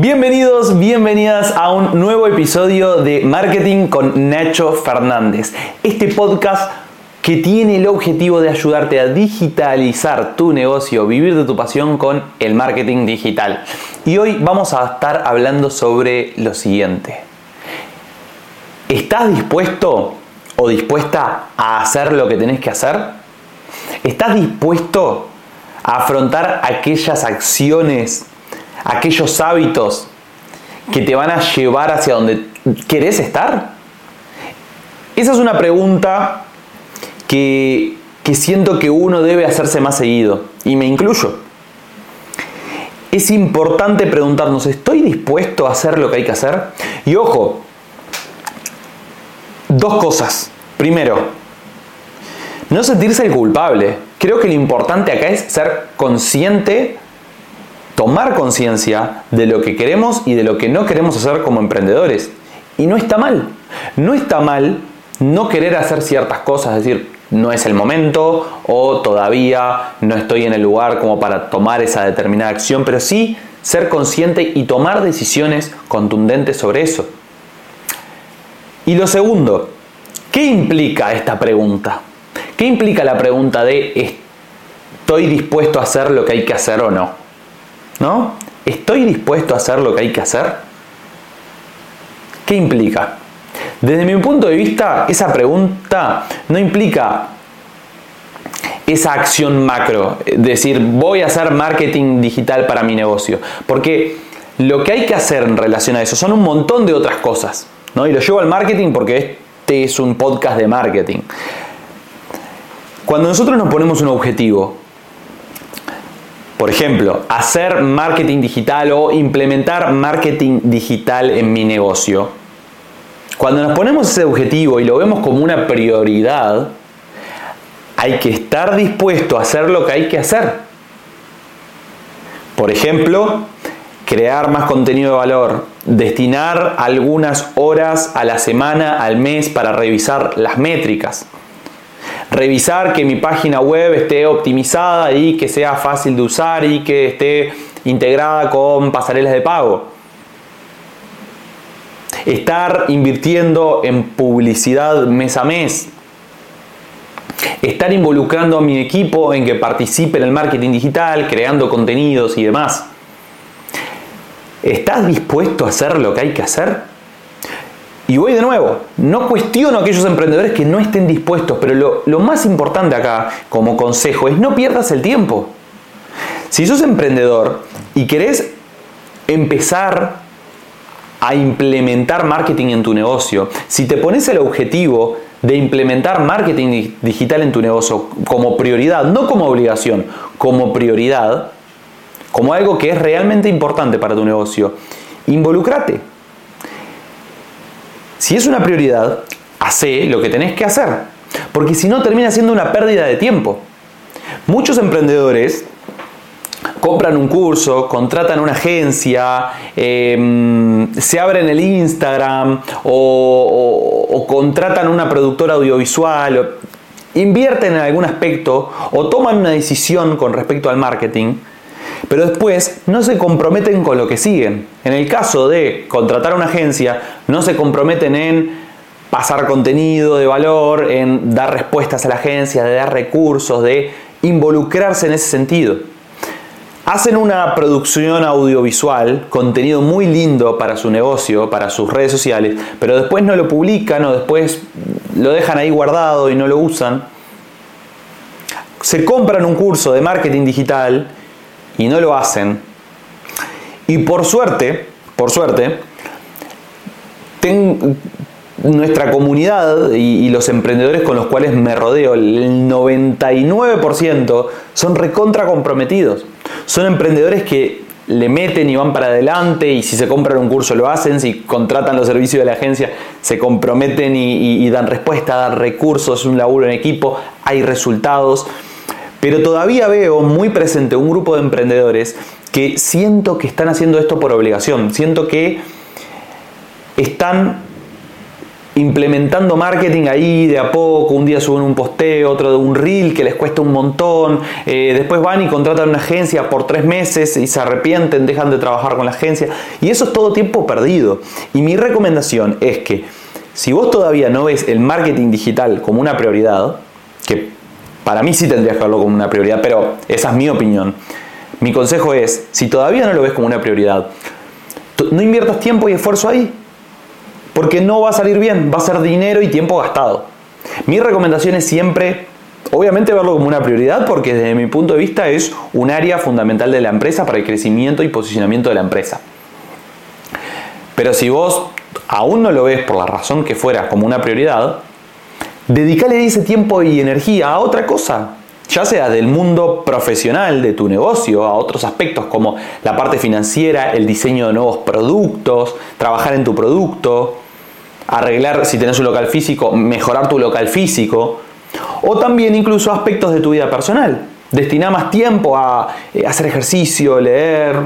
Bienvenidos, bienvenidas a un nuevo episodio de Marketing con Nacho Fernández. Este podcast que tiene el objetivo de ayudarte a digitalizar tu negocio, vivir de tu pasión con el marketing digital. Y hoy vamos a estar hablando sobre lo siguiente. ¿Estás dispuesto o dispuesta a hacer lo que tenés que hacer? ¿Estás dispuesto a afrontar aquellas acciones aquellos hábitos que te van a llevar hacia donde querés estar? Esa es una pregunta que, que siento que uno debe hacerse más seguido, y me incluyo. Es importante preguntarnos, ¿estoy dispuesto a hacer lo que hay que hacer? Y ojo, dos cosas. Primero, no sentirse el culpable. Creo que lo importante acá es ser consciente tomar conciencia de lo que queremos y de lo que no queremos hacer como emprendedores. Y no está mal. No está mal no querer hacer ciertas cosas, es decir, no es el momento o todavía no estoy en el lugar como para tomar esa determinada acción, pero sí ser consciente y tomar decisiones contundentes sobre eso. Y lo segundo, ¿qué implica esta pregunta? ¿Qué implica la pregunta de estoy dispuesto a hacer lo que hay que hacer o no? ¿No? ¿Estoy dispuesto a hacer lo que hay que hacer? ¿Qué implica? Desde mi punto de vista, esa pregunta no implica esa acción macro, decir, voy a hacer marketing digital para mi negocio. Porque lo que hay que hacer en relación a eso son un montón de otras cosas. ¿no? Y lo llevo al marketing porque este es un podcast de marketing. Cuando nosotros nos ponemos un objetivo por ejemplo, hacer marketing digital o implementar marketing digital en mi negocio. Cuando nos ponemos ese objetivo y lo vemos como una prioridad, hay que estar dispuesto a hacer lo que hay que hacer. Por ejemplo, crear más contenido de valor, destinar algunas horas a la semana, al mes para revisar las métricas revisar que mi página web esté optimizada y que sea fácil de usar y que esté integrada con pasarelas de pago. Estar invirtiendo en publicidad mes a mes. Estar involucrando a mi equipo en que participe en el marketing digital, creando contenidos y demás. ¿Estás dispuesto a hacer lo que hay que hacer? Y voy de nuevo, no cuestiono a aquellos emprendedores que no estén dispuestos, pero lo, más importante acá como consejo es no pierdas el tiempo. Si sos emprendedor y querés empezar a implementar marketing en tu negocio, si te pones el objetivo de implementar marketing digital en tu negocio como prioridad, no como obligación, como prioridad, como algo que es realmente importante para tu negocio, involúcrate. Si es una prioridad, hace lo que tenés que hacer, porque si no termina siendo una pérdida de tiempo. Muchos emprendedores compran un curso, contratan una agencia, em, se abren el Instagram o, o, contratan una productora audiovisual, invierten en algún aspecto o toman una decisión con respecto al marketing pero después no se comprometen con lo que siguen. En el caso de contratar a una agencia, no se comprometen en pasar contenido de valor, en dar respuestas a la agencia, de dar recursos, de involucrarse en ese sentido. Hacen una producción audiovisual, contenido muy lindo para su negocio, para sus redes sociales, pero después no lo publican o después lo dejan ahí guardado y no lo usan. Se compran un curso de marketing digital y no lo hacen. Y por suerte, por suerte, nuestra comunidad y, los emprendedores con los cuales me rodeo, el 99% son recontra comprometidos. Son emprendedores que le meten y van para adelante y si se compran un curso lo hacen, si contratan los servicios de la agencia se comprometen y, y dan respuesta, dan recursos, un laburo en equipo, hay resultados. Pero todavía veo muy presente un grupo de emprendedores que siento que están haciendo esto por obligación, siento que están implementando marketing ahí de a poco, un día suben un posteo, otro de un reel que les cuesta un montón, eh, después van y contratan una agencia por tres meses y se arrepienten, dejan de trabajar con la agencia. Y eso es todo tiempo perdido. Y mi recomendación es que si vos todavía no ves el marketing digital como una prioridad, que para mí sí tendrías que verlo como una prioridad, pero esa es mi opinión, mi consejo es, si todavía no lo ves como una prioridad, no inviertas tiempo y esfuerzo ahí porque no va a salir bien, va a ser dinero y tiempo gastado. Mi recomendación es siempre, obviamente verlo como una prioridad, porque desde mi punto de vista es un área fundamental de la empresa para el crecimiento y posicionamiento de la empresa. Pero si vos aún no lo ves por la razón que fuera como una prioridad, dedícale ese tiempo y energía a otra cosa, ya sea del mundo profesional de tu negocio, a otros aspectos como la parte financiera, el diseño de nuevos productos, trabajar en tu producto, arreglar si tenés un local físico, mejorar tu local físico, o también incluso aspectos de tu vida personal. Destinar más tiempo a eh, hacer ejercicio, leer,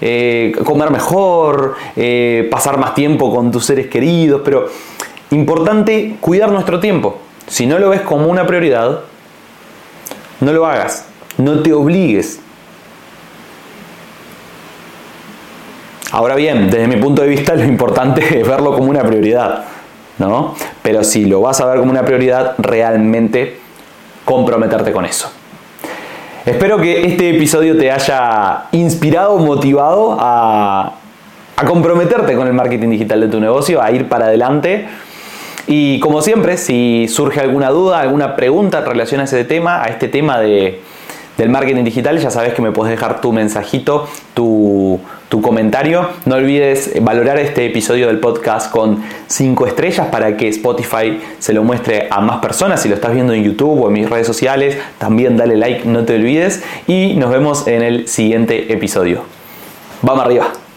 eh, comer mejor, eh, pasar más tiempo con tus seres queridos, pero importante cuidar nuestro tiempo. Si no lo ves como una prioridad, no lo hagas, no te obligues. Ahora bien, desde mi punto de vista lo importante es verlo como una prioridad, ¿no? Pero si lo vas a ver como una prioridad, realmente comprometerte con eso. Espero que este episodio te haya inspirado, motivado a, a comprometerte con el marketing digital de tu negocio, a ir para adelante y como siempre, si surge alguna duda, alguna pregunta en relación a ese tema, a este tema de, del marketing digital, ya sabes que me puedes dejar tu mensajito, tu, tu comentario. No olvides valorar este episodio del podcast con 5 estrellas para que Spotify se lo muestre a más personas. Si lo estás viendo en YouTube o en mis redes sociales, también dale like, no te olvides. Y nos vemos en el siguiente episodio. Vamos arriba.